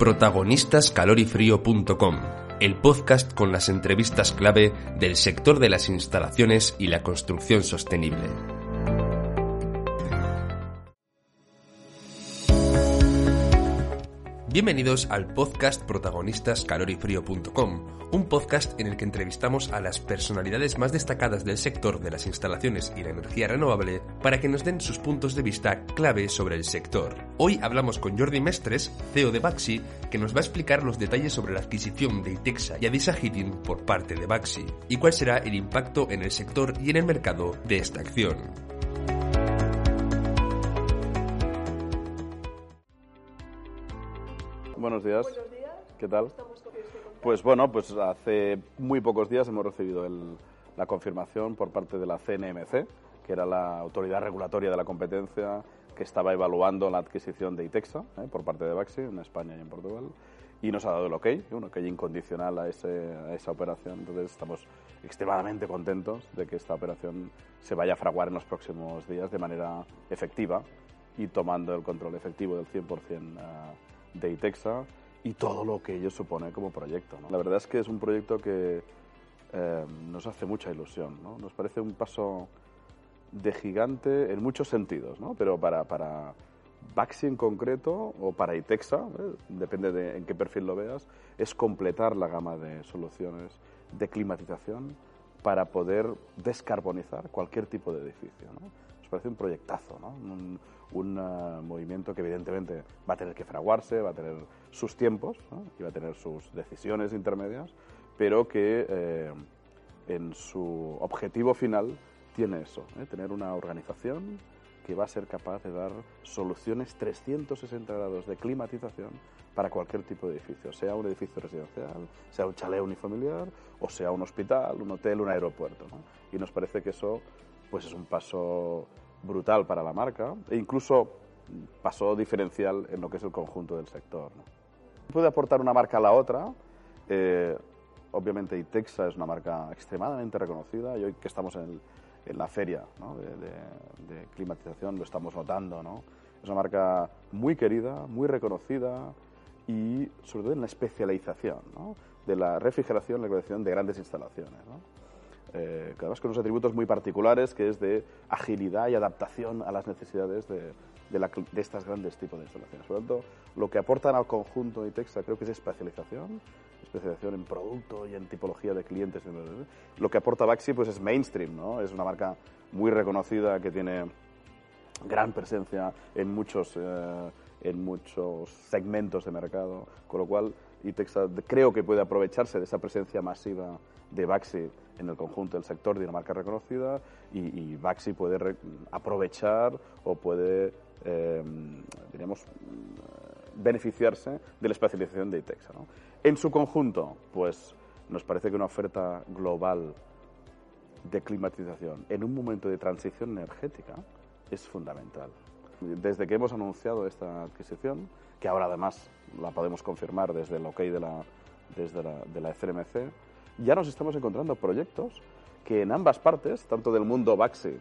protagonistascalorifrío.com, el podcast con las entrevistas clave del sector de las instalaciones y la construcción sostenible. Bienvenidos al podcast protagonistas calorifrío.com, un podcast en el que entrevistamos a las personalidades más destacadas del sector de las instalaciones y la energía renovable para que nos den sus puntos de vista clave sobre el sector. Hoy hablamos con Jordi Mestres, CEO de Baxi, que nos va a explicar los detalles sobre la adquisición de Itexa y Adisa Heating por parte de Baxi y cuál será el impacto en el sector y en el mercado de esta acción. Buenos días. ¿Qué tal? Pues bueno, pues hace muy pocos días hemos recibido la confirmación por parte de la CNMC, que era la autoridad regulatoria de la competencia que estaba evaluando la adquisición de ITEXA ¿eh? por parte de Baxi en España y en Portugal y nos ha dado el ok, un ok incondicional a, a esa operación. Entonces estamos extremadamente contentos de que esta operación se vaya a fraguar en los próximos días de manera efectiva y tomando el control efectivo del 100% de ITEXA y todo lo que ello supone como proyecto. La verdad es que es un proyecto que eh, nos hace mucha ilusión. Nos parece un paso de gigante en muchos sentidos, ¿no? pero para, para Baxi en concreto o para ITEXA, ¿eh? depende de en qué perfil lo veas, es completar la gama de soluciones de climatización para poder descarbonizar cualquier tipo de edificio. ¿no? Parece un proyectazo, ¿no? un, un uh, movimiento que evidentemente va a tener que fraguarse, va a tener sus tiempos ¿no? y va a tener sus decisiones intermedias, pero que eh, en su objetivo final tiene eso, ¿eh? tener una organización que va a ser capaz de dar soluciones 360 grados de climatización para cualquier tipo de edificio, sea un edificio residencial, sea un chalet unifamiliar o sea un hospital, un hotel, un aeropuerto. ¿no? Y nos parece que eso pues es un paso brutal para la marca e incluso pasó diferencial en lo que es el conjunto del sector. Puede aportar una marca a la otra. Eh, obviamente Itexa es una marca extremadamente reconocida y hoy que estamos en, la feria de, climatización lo estamos notando. ¿no? Es una marca muy querida, muy reconocida y sobre todo en la especialización de la refrigeración la climatización de grandes instalaciones. Eh, además con unos atributos muy particulares, que es de agilidad y adaptación a las necesidades de, de, la, de estas grandes tipos de instalaciones. Por lo tanto, lo que aportan al conjunto ITEXA creo que es especialización, especialización en producto y en tipología de clientes. Lo que aporta Baxi pues es mainstream, ¿no? Es una marca muy reconocida que tiene gran presencia en muchos, eh, en muchos segmentos de mercado, con lo cual ITEXA creo que puede aprovecharse de esa presencia masiva de Baxi en el conjunto del sector de una marca reconocida y, y Baxi puede aprovechar o puede, eh, beneficiarse de la especialización de ITEXA. En su conjunto, pues nos parece que una oferta global de climatización en un momento de transición energética es fundamental. Desde que hemos anunciado esta adquisición, que ahora además la podemos confirmar desde el OK de la, desde la, de la FRMC, ya nos estamos encontrando proyectos que en ambas partes, tanto del mundo Baxi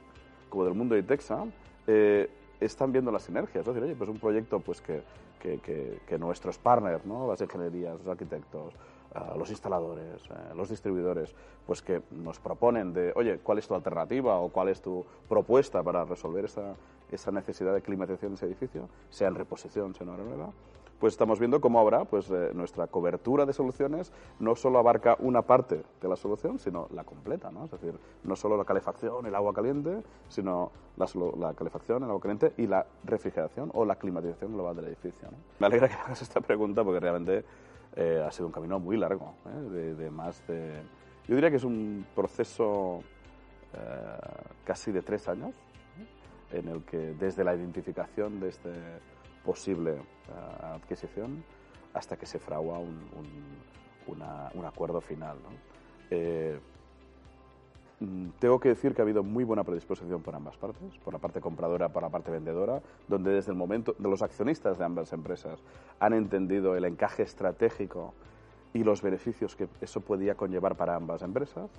como del mundo ITEXA, eh, están viendo las sinergias. Es decir, oye, pues un proyecto pues que, que, que, nuestros partners, ¿no? las ingenierías, los arquitectos, uh, los instaladores, uh, los distribuidores, pues que nos proponen de, oye, ¿cuál es tu alternativa o cuál es tu propuesta para resolver esa, esa necesidad de climatización de ese edificio, sea en reposición, sea en obra nueva? Pues estamos viendo cómo ahora pues, eh, nuestra cobertura de soluciones no solo abarca una parte de la solución, sino la completa, ¿no? Es decir, no solo la calefacción, el agua caliente, sino la, la calefacción, el agua caliente y la refrigeración o la climatización global del edificio. ¿no? Me alegra que hagas esta pregunta porque realmente eh, ha sido un camino muy largo, ¿eh? de, de, más de... Yo diría que es un proceso eh, casi de tres años, en el que desde la identificación de este posible adquisición hasta que se fragua un, un, acuerdo final. ¿no? Eh, tengo que decir que ha habido muy buena predisposición por ambas partes, por la parte compradora, por la parte vendedora, donde desde el momento de los accionistas de ambas empresas han entendido el encaje estratégico y los beneficios que eso podía conllevar para ambas empresas,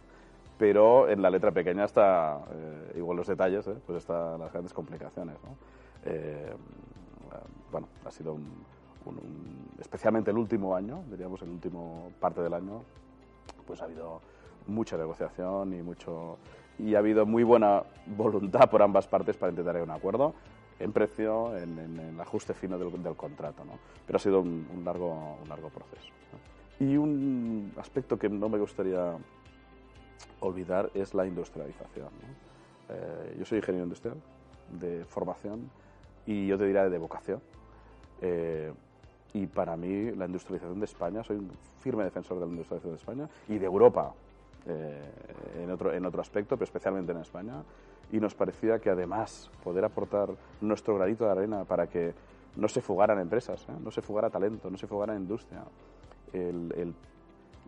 pero en la letra pequeña está, eh, igual los detalles, eh, pues están las grandes complicaciones. Eh, ha sido un, especialmente el último año, diríamos el último parte del año, pues ha habido mucha negociación y mucho y ha habido muy buena voluntad por ambas partes para intentar un acuerdo en precio, en, el ajuste fino del, contrato. ¿no? Pero ha sido un, largo, un largo proceso. Y un aspecto que no me gustaría olvidar es la industrialización. Eh, yo soy ingeniero industrial de formación y yo te diría de vocación. Eh, y para mí la industrialización de España, soy un firme defensor de la industrialización de España y de Europa eh, en, otro, en otro aspecto, pero especialmente en España. Y nos parecía que además poder aportar nuestro granito de arena para que no se fugaran empresas, ¿eh? no se fugara talento, no se fugara industria.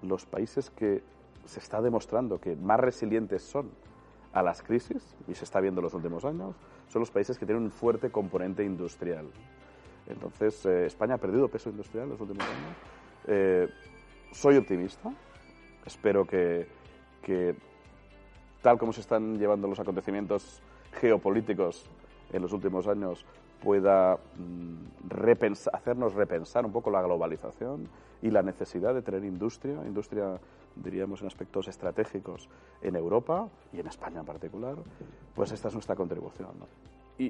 los países que se está demostrando que más resilientes son a las crisis, y se está viendo en los últimos años, son los países que tienen un fuerte componente industrial. Entonces, eh, España ha perdido peso industrial en los últimos años. soy optimista, espero que, que tal como se están llevando los acontecimientos geopolíticos en los últimos años, pueda mm, hacernos repensar un poco la globalización y la necesidad de tener industria, industria diríamos en aspectos estratégicos en Europa y en España en particular, pues esta es nuestra contribución.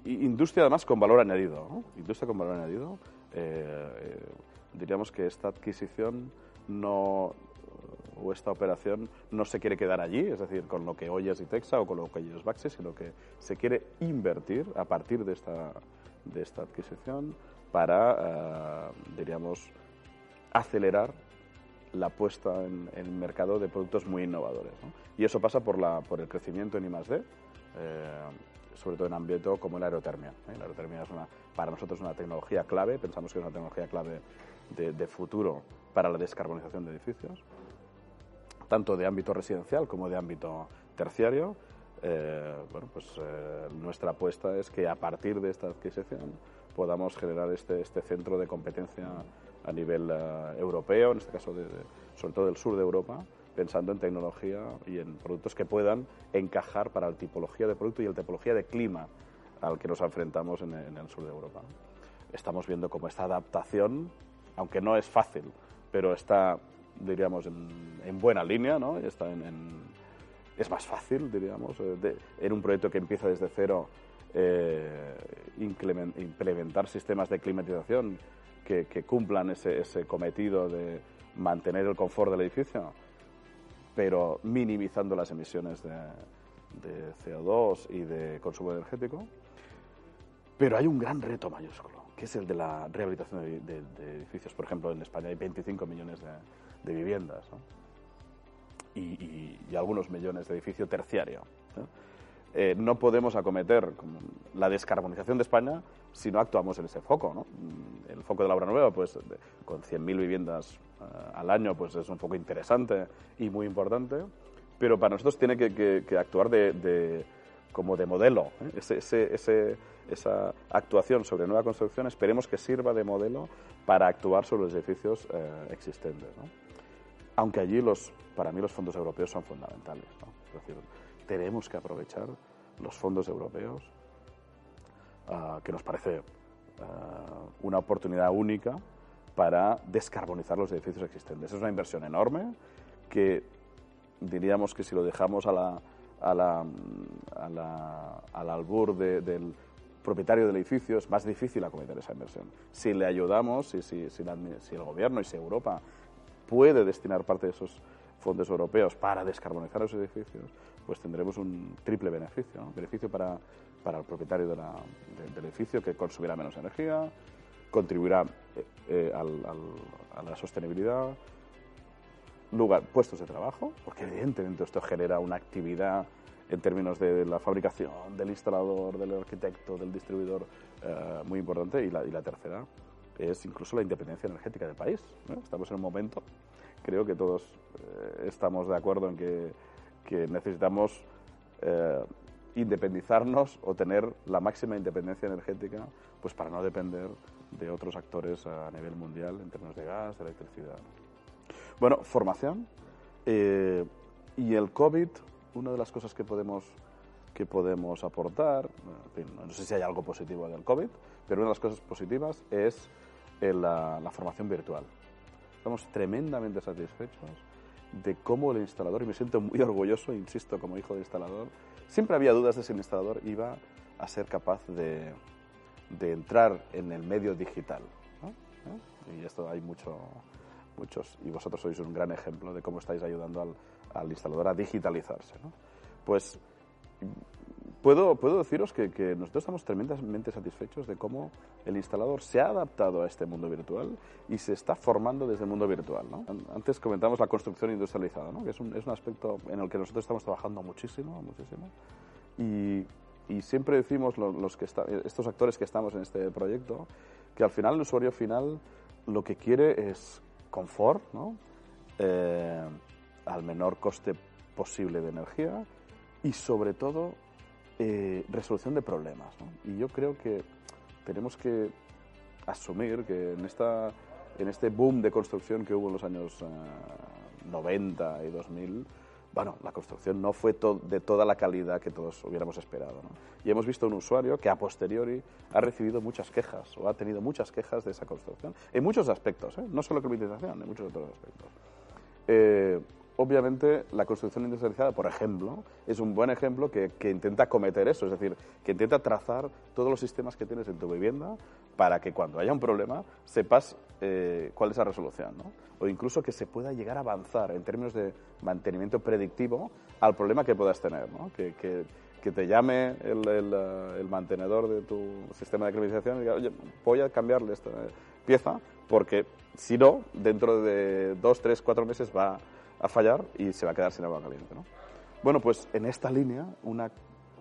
Industria además con valor añadido, industria con valor añadido. Eh, eh, diríamos que esta adquisición no, o esta operación no se quiere quedar allí, es decir, con lo que hoy es Itexa o con lo que hoy es Baxi, sino que se quiere invertir a partir de esta, de esta adquisición para, eh, diríamos, acelerar la puesta en, el mercado de productos muy innovadores. Y eso pasa por, la, por el crecimiento en I+.D., sobre todo en ámbito como la aerotermia. ¿eh? La aerotermia es una, para nosotros una tecnología clave, pensamos que es una tecnología clave de, futuro para la descarbonización de edificios tanto de ámbito residencial como de ámbito terciario. Eh, bueno, pues eh, nuestra apuesta es que a partir de esta adquisición podamos generar este, este centro de competencia a nivel europeo, en este caso sobre todo del sur de Europa, pensando en tecnología y en productos que puedan encajar para la tipología de producto y la tipología de clima al que nos enfrentamos en, el sur de Europa. Estamos viendo cómo esta adaptación, aunque no es fácil, pero está diríamos, en, buena línea, ¿no? Está en, es más fácil, diríamos, eh, en un proyecto que empieza desde cero, eh, implementar sistemas de climatización que, cumplan ese, cometido de mantener el confort del edificio, pero minimizando las emisiones de, de CO2 y de consumo energético. Pero hay un gran reto mayúsculo, que es el de la rehabilitación de, edificios. Por ejemplo, en España hay 25 millones de viviendas y, algunos millones de edificio terciario. Eh, ¿no? podemos acometer la descarbonización de España si no actuamos en ese foco. ¿no? El foco de la obra nueva, pues con 100.000 viviendas eh, al año, pues es un foco interesante y muy importante, pero para nosotros tiene que, actuar de, como de modelo. ¿eh? Ese, ese, esa actuación sobre nueva construcción esperemos que sirva de modelo para actuar sobre los edificios existentes. ¿no? aunque allí los, para mí los fondos europeos son fundamentales. Es decir, tenemos que aprovechar los fondos europeos, ah, que nos parece ah, una oportunidad única para descarbonizar los edificios existentes. Es una inversión enorme que diríamos que si lo dejamos a la, a la, a la, al albur del propietario del edificio es más difícil acometer esa inversión. Si le ayudamos, si, si, si el gobierno y si Europa puede destinar parte de esos fondos europeos para descarbonizar los edificios, pues tendremos un triple beneficio. Beneficio para, para el propietario del edificio que consumirá menos energía, contribuirá eh, eh, a la sostenibilidad, lugar, puestos de trabajo, porque evidentemente esto genera una actividad en términos de la fabricación, del instalador, del arquitecto, del distribuidor, eh, muy importante. Y la, y la tercera, es incluso la independencia energética del país. Estamos en un momento, creo que todos eh, estamos de acuerdo en que, necesitamos eh, independizarnos o tener la máxima independencia energética pues para no depender de otros actores a nivel mundial en términos de gas, de electricidad. Bueno, formación. Eh, y el COVID, una de las cosas que podemos, que podemos aportar, no sé si hay algo positivo del COVID, pero una de las cosas positivas es la, la formación virtual. Estamos tremendamente satisfechos de cómo el instalador, y me siento muy orgulloso, insisto, como hijo de instalador, siempre había dudas de si el instalador iba a ser capaz de, de entrar en el medio digital. Y esto hay mucho, muchos, y vosotros sois un gran ejemplo de cómo estáis ayudando al, al instalador a digitalizarse. Pues puedo, puedo deciros que, que, nosotros estamos tremendamente satisfechos de cómo el instalador se ha adaptado a este mundo virtual y se está formando desde el mundo virtual. ¿no? Antes comentamos la construcción industrializada, ¿no? que es un, es un aspecto en el que nosotros estamos trabajando muchísimo, muchísimo. Y, y siempre decimos los, que estos actores que estamos en este proyecto que al final el usuario final lo que quiere es confort, ¿no? Eh, al menor coste posible de energía y sobre todo eh, resolución de problemas. ¿no? Y yo creo que tenemos que asumir que en, esta, en este boom de construcción que hubo en los años 90 eh, y 2000, bueno, la construcción no fue de toda la calidad que todos hubiéramos esperado. ¿no? Y hemos visto un usuario que a posteriori ha recibido muchas quejas o ha tenido muchas quejas de esa construcción, en muchos aspectos, ¿eh? no solo climatización, en muchos otros aspectos. Eh, obviamente, la construcción industrializada, por ejemplo, es un buen ejemplo que, que, intenta cometer eso, es decir, que intenta trazar todos los sistemas que tienes en tu vivienda para que cuando haya un problema sepas eh, cuál es la resolución, ¿no? o incluso que se pueda llegar a avanzar en términos de mantenimiento predictivo al problema que puedas tener, ¿no? que, que, que, te llame el, el, el, mantenedor de tu sistema de climatización y diga, oye, voy a cambiarle esta pieza porque si no, dentro de dos, tres, cuatro meses va a fallar y se va a quedar sin agua caliente. ¿no? Bueno, pues en esta línea, un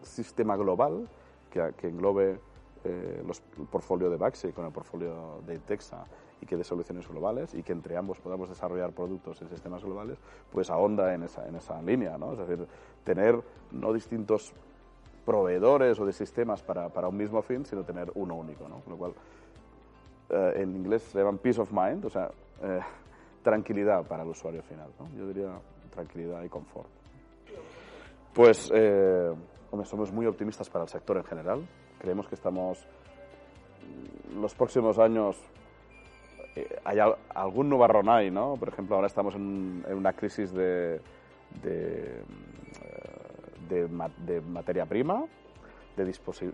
sistema global que, englobe eh, los, el portfolio de Baxi con el portfolio de Intexa y que dé soluciones globales y que entre ambos podamos desarrollar productos en sistemas globales, pues ahonda en esa, en esa línea, ¿no? Es decir, tener no distintos proveedores o de sistemas para, para un mismo fin, sino tener uno único, ¿no? Con lo cual, eh, en inglés se llaman peace of mind, o sea, eh, tranquilidad para el usuario final, ¿no? Yo diría tranquilidad y confort. Pues, eh, somos muy optimistas para el sector en general. Creemos que estamos, los próximos años, eh, hay algún nubarrón hay, ¿no? Por ejemplo, ahora estamos en, una crisis de, de, de, de materia prima, de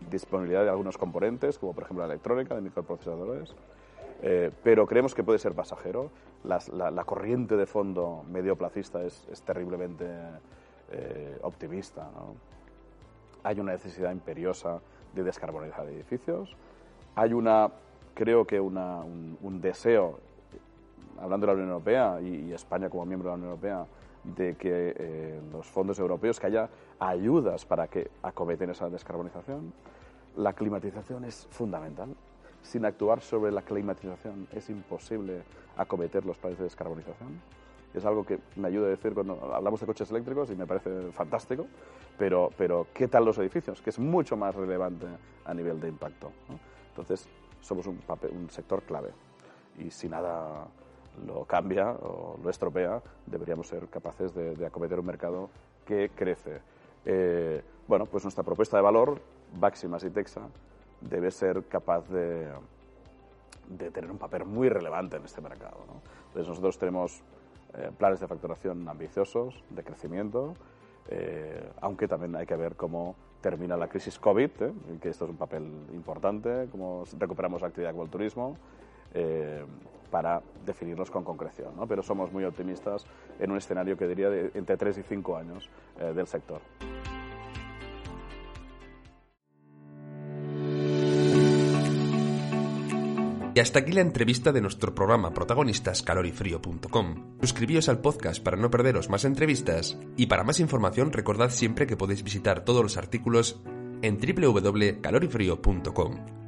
disponibilidad de algunos componentes, como por ejemplo la electrónica, de microprocesadores. Eh, pero creemos que puede ser pasajero. La, la, corriente de fondo medioplacista es, es terriblemente eh, optimista. ¿no? Hay una necesidad imperiosa de descarbonizar edificios. Hay una, creo que una, un, un, deseo, hablando de la Unión Europea y, y, España como miembro de la Unión Europea, de que eh, los fondos europeos, que haya ayudas para que acometen esa descarbonización. La climatización es fundamental sin actuar sobre la climatización es imposible acometer los planes de descarbonización. Es algo que me ayuda a decir cuando hablamos de coches eléctricos y me parece fantástico, pero, pero ¿qué tal los edificios? Que es mucho más relevante a nivel de impacto. ¿no? Entonces, somos un, papel, un sector clave y si nada lo cambia o lo estropea, deberíamos ser capaces de, de acometer un mercado que crece. Eh, bueno, pues nuestra propuesta de valor, Maximas y Texa, debe ser capaz de, de, tener un papel muy relevante en este mercado. ¿no? Entonces nosotros tenemos eh, planes de facturación ambiciosos, de crecimiento, eh, aunque también hay que ver cómo termina la crisis COVID, ¿eh? que esto es un papel importante, cómo recuperamos la actividad con el turismo, eh, para definirnos con concreción. ¿no? Pero somos muy optimistas en un escenario que diría de entre 3 y 5 años eh, del sector. Y hasta aquí la entrevista de nuestro programa protagonistas calorifrío.com. Suscribíos al podcast para no perderos más entrevistas y para más información recordad siempre que podéis visitar todos los artículos en www.calorifrío.com.